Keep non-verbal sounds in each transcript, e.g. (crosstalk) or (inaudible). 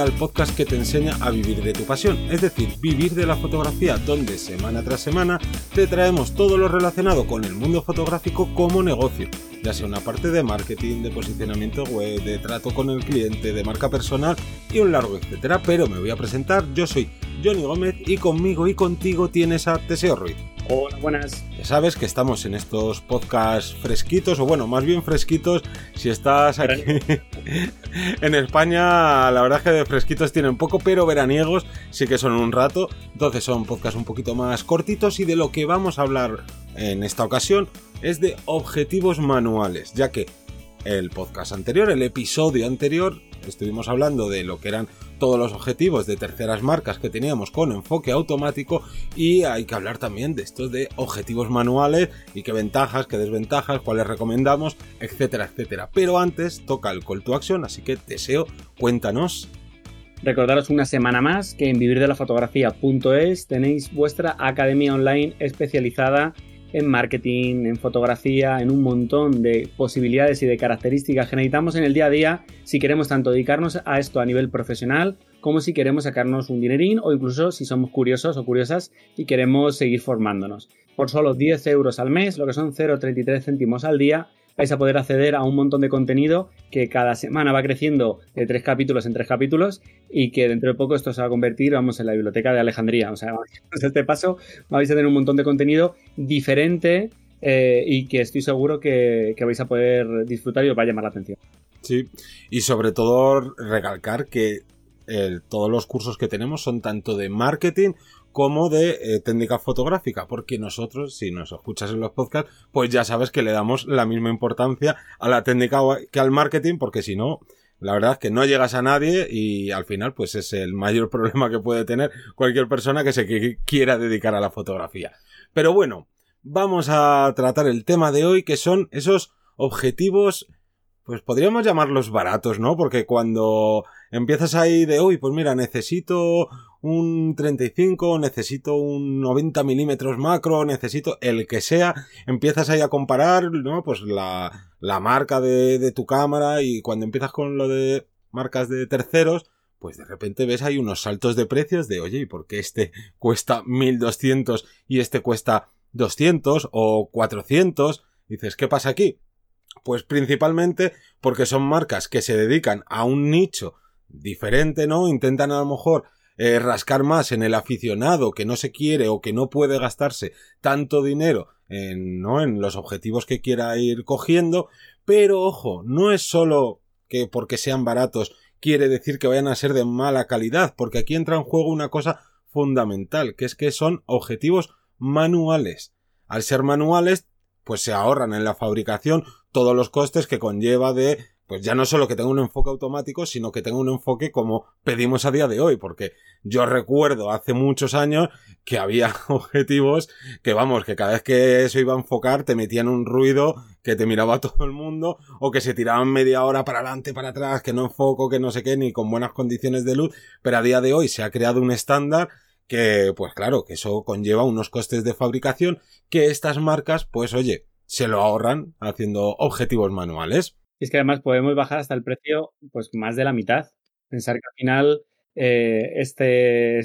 Al podcast que te enseña a vivir de tu pasión, es decir, vivir de la fotografía, donde semana tras semana te traemos todo lo relacionado con el mundo fotográfico como negocio, ya sea una parte de marketing, de posicionamiento web, de trato con el cliente, de marca personal y un largo etcétera. Pero me voy a presentar, yo soy Johnny Gómez y conmigo y contigo tienes a Teseo Ruiz. Hola, buenas. Ya sabes que estamos en estos podcasts fresquitos, o bueno, más bien fresquitos, si estás aquí (laughs) en España, la verdad es que de fresquitos tienen poco, pero veraniegos sí que son un rato, entonces son podcasts un poquito más cortitos y de lo que vamos a hablar en esta ocasión es de objetivos manuales, ya que el podcast anterior, el episodio anterior, estuvimos hablando de lo que eran todos los objetivos de terceras marcas que teníamos con enfoque automático y hay que hablar también de estos de objetivos manuales y qué ventajas, qué desventajas, cuáles recomendamos, etcétera, etcétera. Pero antes toca el call to action, así que deseo, cuéntanos. Recordaros una semana más que en vivirdelafotografía.es tenéis vuestra academia online especializada en marketing, en fotografía, en un montón de posibilidades y de características que necesitamos en el día a día si queremos tanto dedicarnos a esto a nivel profesional como si queremos sacarnos un dinerín o incluso si somos curiosos o curiosas y queremos seguir formándonos. Por solo 10 euros al mes, lo que son 0,33 céntimos al día, vais a poder acceder a un montón de contenido que cada semana va creciendo de tres capítulos en tres capítulos y que dentro de poco esto se va a convertir, vamos, en la biblioteca de Alejandría. O sea, (laughs) este paso vais a tener un montón de contenido diferente eh, y que estoy seguro que, vais a poder disfrutar y os va a llamar la atención. Sí, y sobre todo recalcar que todos los cursos que tenemos son tanto de marketing como de eh, técnica fotográfica, porque nosotros, si nos escuchas en los podcasts, pues ya sabes que le damos la misma importancia a la técnica que al marketing, porque si no, la verdad es que no llegas a nadie y al final pues es el mayor (laughs) problema que puede tener cualquier persona que se quiera dedicar a la fotografía. Pero bueno, vamos a tratar el tema de hoy que son esos objetivos pues podríamos llamarlos baratos, ¿no? Porque cuando empiezas ahí de, uy, pues mira, necesito un 35, necesito un 90 milímetros macro, necesito el que sea, empiezas ahí a comparar, ¿no? Pues la, la marca de, tu cámara y cuando empiezas con lo de marcas de terceros, pues de repente ves ahí unos saltos de precios de, oye, ¿y por qué este cuesta 1200 y este cuesta 200 o 400? Dices, ¿qué pasa aquí? Pues principalmente porque son marcas que se dedican a un nicho diferente, ¿no? Intentan a lo mejor eh, rascar más en el aficionado que no se quiere o que no puede gastarse tanto dinero en, ¿no? en los objetivos que quiera ir cogiendo. Pero ojo, no es solo que porque sean baratos quiere decir que vayan a ser de mala calidad, porque aquí entra en juego una cosa fundamental, que es que son objetivos manuales. Al ser manuales, pues se ahorran en la fabricación todos los costes que conlleva de pues ya no solo que tenga un enfoque automático, sino que tenga un enfoque como pedimos a día de hoy, porque yo recuerdo hace muchos años que había (laughs) objetivos que vamos, que cada vez que eso iba a enfocar te metían un ruido que te miraba (laughs) todo el mundo, o que se tiraban media hora para adelante, para atrás, que no enfoco, que no sé qué, ni con buenas condiciones de luz, pero a día de hoy se ha creado un estándar que, pues claro, que eso conlleva unos costes de fabricación que estas marcas, pues oye, se lo ahorran haciendo objetivos manuales. Y es que además podemos bajar hasta el precio, pues más de la mitad. Pensar que al final, eh, este,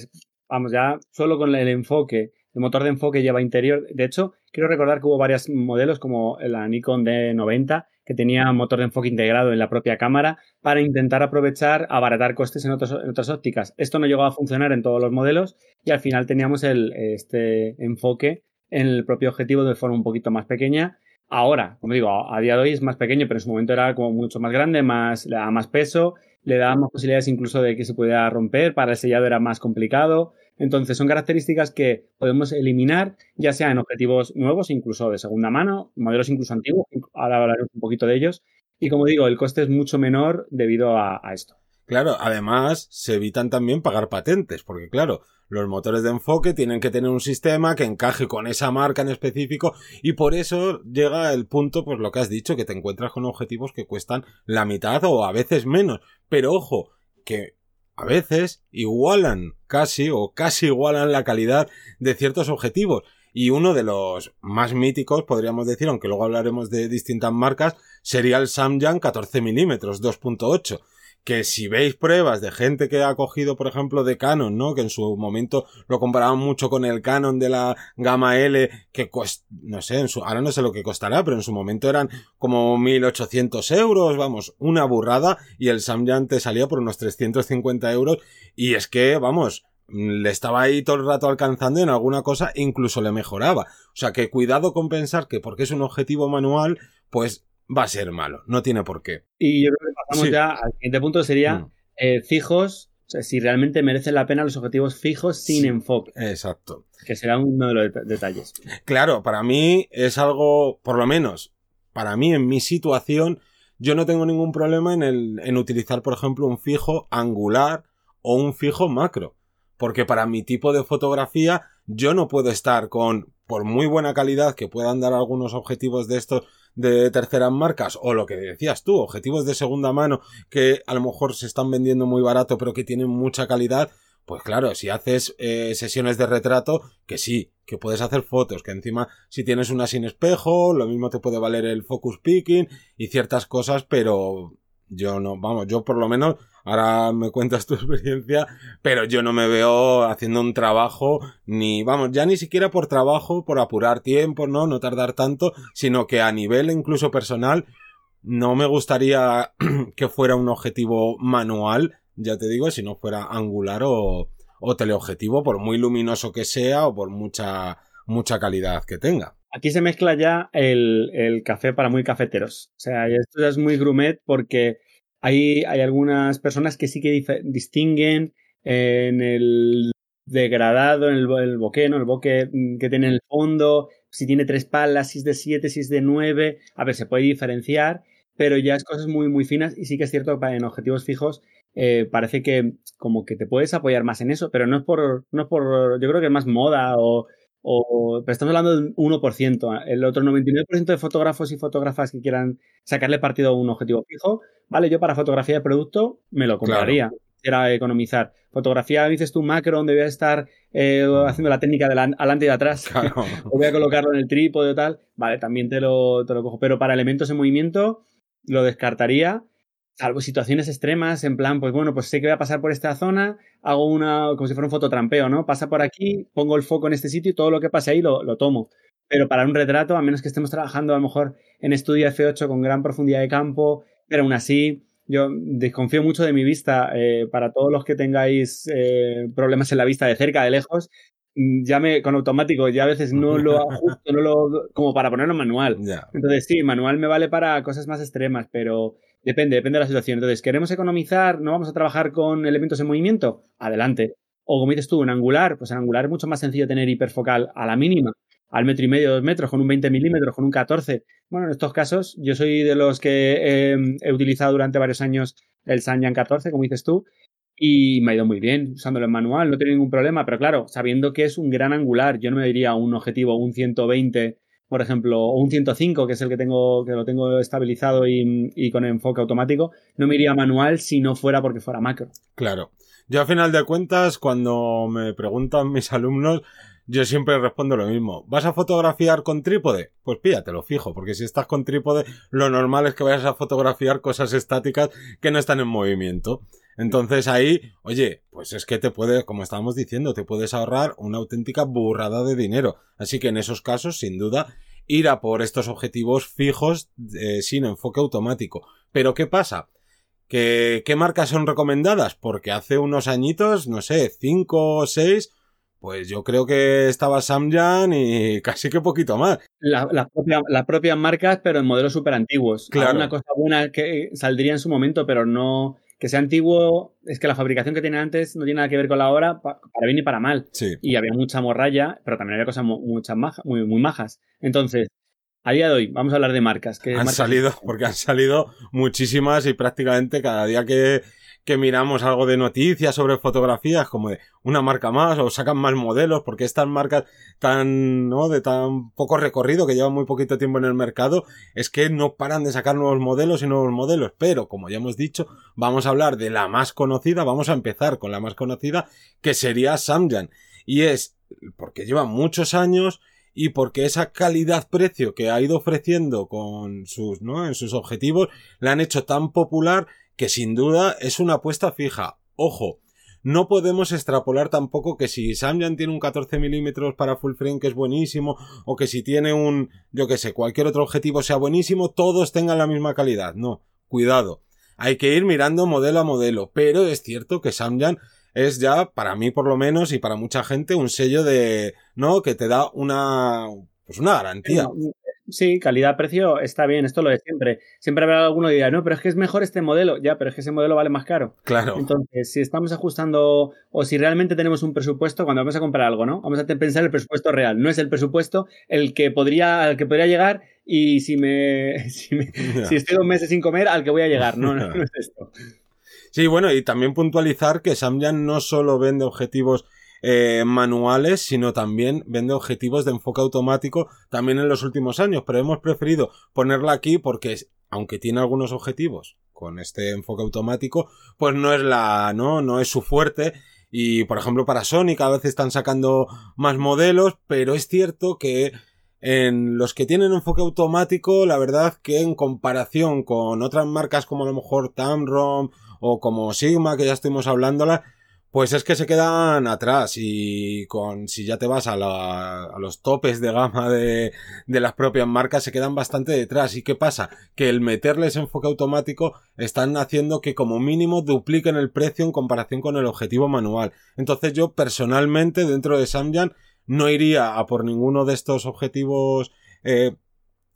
vamos ya, solo con el enfoque, el motor de enfoque lleva interior. De hecho, quiero recordar que hubo varios modelos como la Nikon D90 que tenía motor de enfoque integrado en la propia cámara para intentar aprovechar, abaratar costes en, en otras ópticas. Esto no llegó a funcionar en todos los modelos y al final teníamos el, este enfoque en el propio objetivo de forma un poquito más pequeña. Ahora, como digo, a día de hoy es más pequeño, pero en su momento era como mucho más grande, más, le daba más peso, le daba más posibilidades incluso de que se pudiera romper, para el sellado era más complicado. Entonces son características que podemos eliminar, ya sea en objetivos nuevos, incluso de segunda mano, modelos incluso antiguos, ahora hablaremos un poquito de ellos. Y como digo, el coste es mucho menor debido a esto. Claro, además se evitan también pagar patentes, porque claro, los motores de enfoque tienen que tener un sistema que encaje con esa marca en específico y por eso llega el punto, pues lo que has dicho, que te encuentras con objetivos que cuestan la mitad o a veces menos. Pero ojo, que a veces igualan casi o casi igualan la calidad de ciertos objetivos. Y uno de los más míticos, podríamos decir, aunque luego hablaremos de distintas marcas, sería el Samyang 14 mm 2.8 que si veis pruebas de gente que ha cogido, por ejemplo, de Canon, ¿no? Que en su momento lo comparaban mucho con el Canon de la gama L, que no sé, en su, ahora no sé lo que costará, pero en su momento eran como 1800 euros, vamos, una burrada, y el Samyang te salía por unos 350 euros, y es que, vamos, le estaba ahí todo el rato alcanzando y en alguna cosa incluso le mejoraba. O sea que cuidado con pensar que porque es un objetivo manual, pues va a ser malo. No tiene por qué. Y yo creo que pasamos ya al siguiente punto, sería mm. eh, fijos, o sea, si realmente merecen la pena los objetivos fijos sin enfoque. Exacto. Que será uno de los detalles. Claro, para mí es algo, por lo menos, para mí en mi situación, yo no tengo ningún problema en, el, en utilizar, por ejemplo, un fijo angular o un fijo macro. Porque para mi tipo de fotografía, yo no puedo estar con, por muy buena calidad que puedan dar algunos objetivos de estos de terceras marcas o lo que decías tú, objetivos de segunda mano que a lo mejor se están vendiendo muy barato pero que tienen mucha calidad, pues claro, si haces eh, sesiones de retrato, que sí, que puedes hacer fotos, que encima si tienes una sin espejo, lo mismo te puede valer el focus picking y ciertas cosas, pero yo no, vamos, yo por lo menos Ahora me cuentas tu (laughs) experiencia, pero yo no me veo haciendo un trabajo ni, vamos, ya ni siquiera por trabajo, por apurar tiempo, ¿no? No tardar tanto, sino que a nivel incluso personal, no me gustaría (clears throat) que fuera un objetivo manual, ya te digo, si no fuera angular o, o teleobjetivo, por muy luminoso que sea o por mucha, mucha calidad que tenga. Aquí se mezcla ya el, el café para muy cafeteros. O sea, esto ya es muy grumet porque hay, algunas personas que sí que distinguen en el degradado, en el, boqué, ¿no? El boque mm, que tiene en el fondo, si tiene tres palas, si es de siete, si es de nueve. A ver, se puede diferenciar, pero ya es cosas muy, muy finas y sí que es cierto que en objetivos fijos eh, parece que como que te puedes apoyar más en eso, pero no es por, no es por, yo creo que es más moda o, o, pero estamos hablando del 1%. El otro 99% de fotógrafos y fotógrafas que quieran sacarle partido a un objetivo fijo, vale, yo para fotografía de producto me lo compraría. Era economizar. Fotografía, dices tú, macro, donde voy a estar eh, haciendo la técnica de adelante y de atrás. (laughs) o voy a colocarlo en el trípode o tal. Vale, también te lo, te lo cojo. Pero para elementos en movimiento, lo descartaría salvo situaciones extremas, en plan, pues bueno, pues sé que voy a pasar por esta zona, hago una, como si fuera un fototrampeo, ¿no? Pasa por aquí, pongo el foco en este sitio y todo lo que pase ahí lo, tomo. Pero para un retrato, a menos que estemos trabajando a lo mejor en estudio F8 con gran profundidad de campo, pero aún así, yo desconfío mucho de mi vista. Eh, para todos los que tengáis eh, problemas en la vista de cerca, de lejos, mm, ya me, con automático, ya a veces no lo ajusto, no lo, como para ponerlo manual. Entonces sí, manual me vale para cosas más extremas, pero Depende, depende de la situación. Entonces, ¿queremos economizar? ¿No vamos a trabajar con elementos en movimiento? Adelante. O como dices tú, en angular, pues en angular es mucho más sencillo tener hiperfocal a la mínima, al metro y medio, dos metros, con un 20 milímetros, con un 14. Bueno, en estos casos, yo soy de los que he utilizado durante varios años el Sanyan 14, como dices tú, y me ha ido muy bien usándolo en manual, no tengo ningún problema, pero claro, sabiendo que es un gran angular, yo no me diría un objetivo, un 120 por ejemplo, o un 105, que es el que tengo, que lo tengo estabilizado y, con enfoque automático, no me iría manual si no fuera porque fuera macro. Claro. Yo a final de cuentas, cuando me preguntan mis alumnos, yo siempre respondo lo mismo. ¿Vas a fotografiar con trípode? Pues lo fijo, porque si estás con trípode, lo normal es que vayas a fotografiar cosas estáticas que no están en movimiento. Entonces ahí, oye, pues es que te puede, como estábamos diciendo, te puedes ahorrar una auténtica burrada de dinero. Así que en esos casos, sin duda, ir a por estos objetivos fijos eh, sin enfoque automático. Pero ¿qué pasa? ¿Qué, ¿Qué marcas son recomendadas? Porque hace unos añitos, no sé, cinco o seis, pues yo creo que estaba Samyang y (laughs) casi que poquito más. Las la propia, propias marcas, pero en modelos súper antiguos. Claro. Una cosa buena que saldría en su momento, pero no que sea antiguo, es que la fabricación que tiene antes no tiene nada que ver con la hora, para bien y para mal. Y había mucha morralla, pero también había cosas muchas muy, muy majas. Entonces, a día de hoy, vamos a hablar de marcas. han salido, porque han salido muchísimas y prácticamente cada día que, que miramos algo de noticias sobre fotografías, como de una marca más, o sacan más modelos, porque estas marcas tan, ¿no? De tan poco recorrido, que llevan muy poquito tiempo en el mercado, es que no paran de sacar nuevos modelos y nuevos modelos. Pero, como ya hemos dicho, vamos a hablar de la más conocida, vamos a empezar con la más conocida, que sería Samyang. Y es porque lleva muchos años y porque esa calidad-precio que ha ido ofreciendo con sus, ¿no? En sus objetivos, la han hecho tan popular que sin duda es una apuesta fija. Ojo, no podemos extrapolar tampoco que si Samyang tiene un 14 milímetros para full frame que es buenísimo, o que si tiene un, yo que sé, cualquier otro objetivo sea buenísimo, todos tengan la misma calidad. No, cuidado. Hay que ir mirando modelo a modelo, pero es cierto que Samyang es ya, para mí por lo menos, y para mucha gente, un sello de, ¿no? Que te da una, pues una garantía. Sí, calidad-precio está bien, esto lo de siempre. Siempre habrá alguno que diga, no, pero es que es mejor este modelo. Ya, pero es que ese modelo vale más caro. Claro. Entonces, si estamos ajustando o si realmente tenemos un presupuesto cuando vamos a comprar algo, ¿no? Vamos a pensar el presupuesto real. No es el presupuesto el que podría, al que podría llegar y si me, (laughs) si, estoy dos meses sin comer, al que voy a llegar. No, no, (laughs) no es esto. Sí, bueno, y también puntualizar que Samyang no solo vende objetivos eh, manuales, sino también vende objetivos de enfoque automático también en los últimos años, pero hemos preferido ponerla aquí porque aunque tiene algunos objetivos con este enfoque automático, pues no es la, no, no es su fuerte. Y por ejemplo para Sony cada vez están sacando más modelos, pero es cierto que en los que tienen enfoque automático, la verdad que en comparación con otras marcas como a lo mejor Tamron o como Sigma, que ya estuvimos hablándola, pues es que se quedan atrás y con si ya te vas a, a los topes de gama de, de, las propias marcas se quedan bastante detrás. ¿Y qué pasa? Que el meterles enfoque automático están haciendo que como mínimo dupliquen el precio en comparación con el objetivo manual. Entonces yo personalmente dentro de Samyang no iría a por ninguno de estos objetivos eh,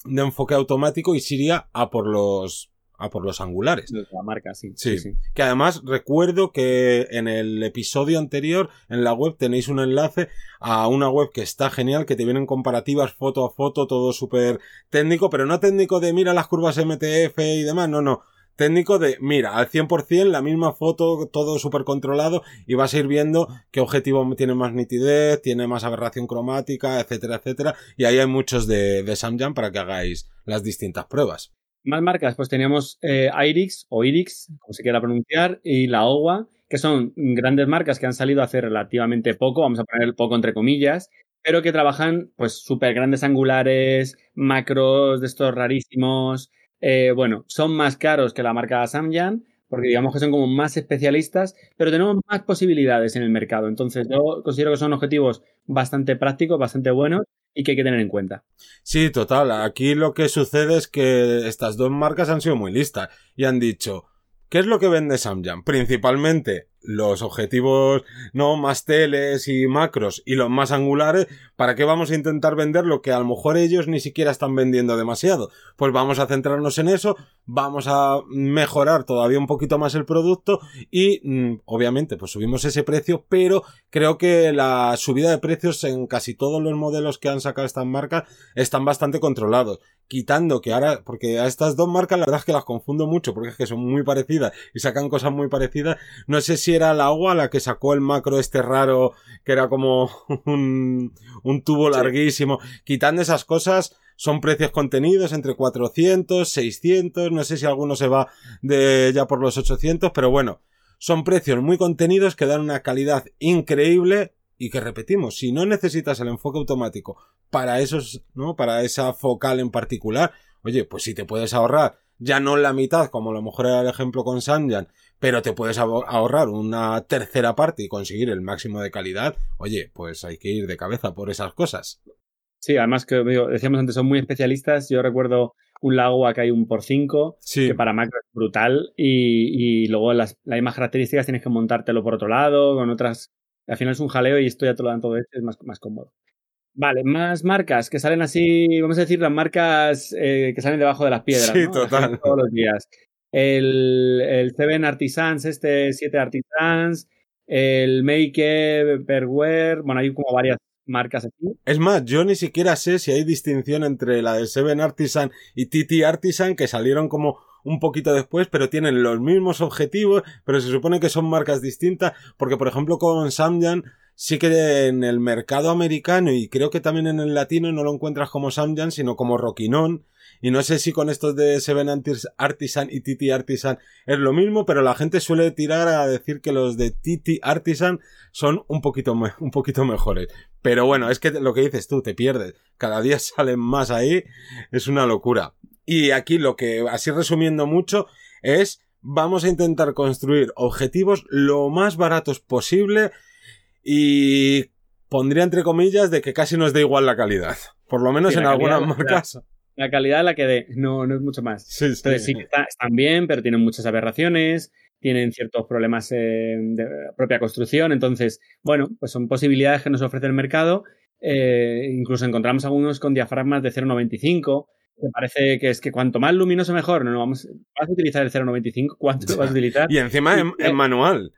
de enfoque automático y sí iría a por los a por los angulares. La marca, sí. Sí. Que además recuerdo que en el episodio anterior en la web tenéis un enlace a una web que está genial, que te vienen comparativas foto a foto, todo súper técnico, pero no técnico de mira las curvas MTF y demás, no, no. Técnico de, mira, al 100% la misma foto, todo súper controlado y vas a ir viendo qué objetivo tiene más nitidez, tiene más aberración cromática, etcétera, etcétera. Y ahí hay muchos de, de Samyang para que hagáis las distintas pruebas. Más marcas, pues teníamos eh, Irix o Irix, como se quiera pronunciar, y la OWA, que son grandes marcas que han salido hace relativamente poco, vamos a poner el poco entre comillas, pero que trabajan pues súper grandes angulares, macros de estos rarísimos. Eh, bueno, son más caros que la marca Samyang, porque digamos que son como más especialistas, pero tenemos más posibilidades en el mercado. Entonces yo considero que son objetivos bastante prácticos, bastante buenos y que hay que tener en cuenta. Sí, total. Aquí lo que sucede es que estas dos marcas han sido muy listas y han dicho, ¿qué es lo que vende Samyang? Principalmente los objetivos no más teles y macros y los más angulares, ¿para qué vamos a intentar vender lo que a lo mejor ellos ni siquiera están vendiendo demasiado? Pues vamos a centrarnos en eso, vamos a mejorar todavía un poquito más el producto y mm, obviamente pues subimos ese precio, pero creo que la subida de precios en casi todos los modelos que han sacado estas marcas están bastante controlados quitando que ahora, porque a estas dos marcas la verdad es que las confundo mucho, porque es que son muy parecidas y sacan cosas muy parecidas. No sé si era la agua la que sacó el macro este raro, que era como (laughs) un, un tubo larguísimo. Quitando esas cosas, son precios contenidos entre 400, 600, no sé si alguno se va de ya por los 800, pero bueno, son precios muy contenidos que dan una calidad increíble y que repetimos, si no necesitas el enfoque automático para esos, ¿no? Para esa focal en particular, oye, pues si te puedes ahorrar ya no la mitad, como a lo mejor era el ejemplo con Sanjan, pero te puedes ahorrar una tercera parte y conseguir el máximo de calidad, oye, pues hay que ir de cabeza por esas cosas. Sí, además que decíamos antes, son muy especialistas. Yo recuerdo un lago acá hay un por 5, que para macro es brutal, y, luego las, las mismas características tienes que montártelo por otro lado, con otras. Al final es un jaleo y esto ya te lo dan todo esto, es más, más cómodo. Vale, más marcas que salen así, vamos a decir las marcas eh, que salen debajo de las piedras. Sí, (laughs) total. Todos los días. El, el Seven Artisans, este 7 Artisans, el Make Perware, bueno, hay como varias marcas aquí. Es más, yo ni siquiera sé si hay distinción entre la de Seven Artisan y TT Artisan, que salieron como un poquito después, pero tienen los mismos objetivos, pero se supone que son marcas distintas, porque por ejemplo con Samyang sí que en el mercado americano y creo que también en el latino no lo encuentras como Samyang, sino como Roquinon. Y no sé si con estos de Seven Artisan y Titi Artisan es lo mismo, pero la gente suele tirar a decir que los de Titi Artisan son un poquito, un poquito mejores. Pero bueno, es que lo que dices tú, te pierdes. Cada día (laughs) salen más ahí. Es una locura. Y aquí lo que, así resumiendo mucho, es vamos a intentar construir objetivos lo más baratos posible y pondría entre comillas de que casi nos da igual la calidad. Por lo menos en algunas marcas. La, calidad es la que dé, no, no es mucho más. Sí, Entonces sí que están bien, pero tienen muchas aberraciones, tienen ciertos problemas eh, de propia construcción. Entonces, bueno, pues son posibilidades que nos ofrece el mercado. Eh, incluso encontramos algunos con diafragmas de 0,95. Me parece que es que cuanto más luminoso mejor. No, no vamos, vas a utilizar el 0,95. ¿Cuánto lo vas a utilizar? Y encima en, en manual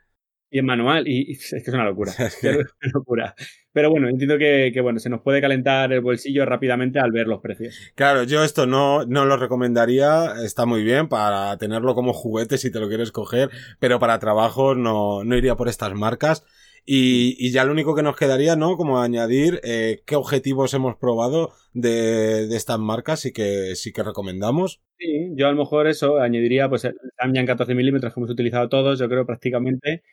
y en manual. Y, (laughs) es que es una locura. (laughs) es una locura. Pero bueno, entiendo que, bueno, se nos puede calentar el bolsillo rápidamente al ver los precios. Claro, yo esto no, no lo recomendaría. Está muy bien para tenerlo como juguete si te lo quieres coger, pero para trabajo no, no iría por estas marcas. Y, y, ya lo único que nos quedaría, ¿no? Como añadir eh, qué objetivos hemos probado de, de, estas marcas y que sí que recomendamos. Sí, yo a lo mejor eso añadiría, pues el Samyang 14 milímetros que hemos utilizado todos, yo creo prácticamente,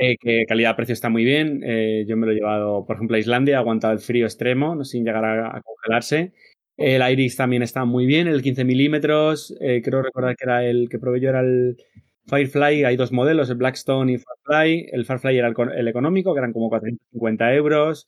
eh, que calidad-precio está muy bien. Eh, yo me lo he llevado, por ejemplo, a Islandia, ha aguantado el frío extremo, sin llegar a, congelarse. El Iris también está muy bien, el 15 milímetros. Eh, creo recordar que era el que probé yo, era el Firefly. Hay dos modelos, el Blackstone y Firefly. El Firefly era el, económico, que eran como 450 euros.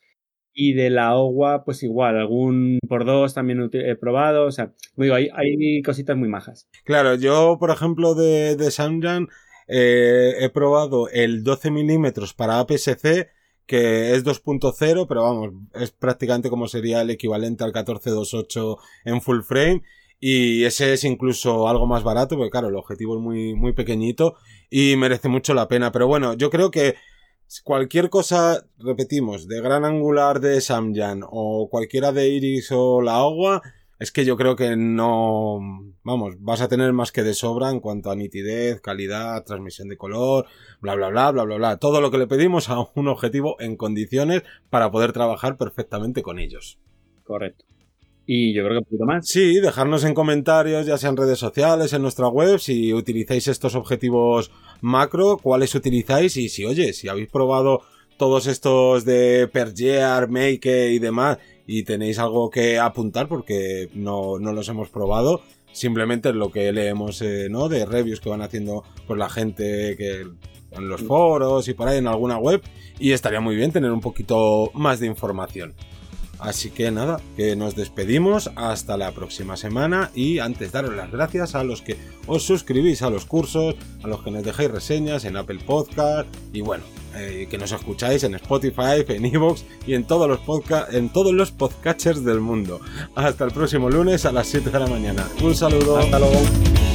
Y de la agua, pues igual, algún por dos también he probado. O sea, digo, hay, hay cositas muy majas. Claro, yo, por ejemplo, de, de Samyang eh, he probado el 12 milímetros para APS-C, que es 2.0, pero vamos, es prácticamente como sería el equivalente al 1428 en full frame. Y ese es incluso algo más barato, porque claro, el objetivo es muy, muy pequeñito y merece mucho la pena. Pero bueno, yo creo que cualquier cosa, repetimos, de gran angular de Samyang o cualquiera de Iris o la agua, es que yo creo que no, vamos, vas a tener más que de sobra en cuanto a nitidez, calidad, transmisión de color, bla, bla, bla, bla, bla, bla. Todo lo que le pedimos a un objetivo en condiciones para poder trabajar perfectamente con ellos. Correcto. Y yo creo que un poquito más. Sí, dejarnos en comentarios, ya sea en redes sociales, en nuestra web, si utilizáis estos objetivos macro, cuáles utilizáis y si, oye, si habéis probado todos estos de Pergear, Make y demás y tenéis algo que apuntar porque no, no los hemos probado. Simplemente lo que leemos eh, ¿no? de reviews que van haciendo por la gente que en los foros y por ahí en alguna web. Y estaría muy bien tener un poquito más de información. Así que nada, que nos despedimos hasta la próxima semana y antes daros las gracias a los que os suscribís a los cursos, a los que nos dejáis reseñas en Apple Podcast y bueno, eh, que nos escucháis en Spotify, en Evox y en todos los podcast, en todos los podcatchers del mundo. Hasta el próximo lunes a las 7 de la mañana. Un saludo. Hasta luego.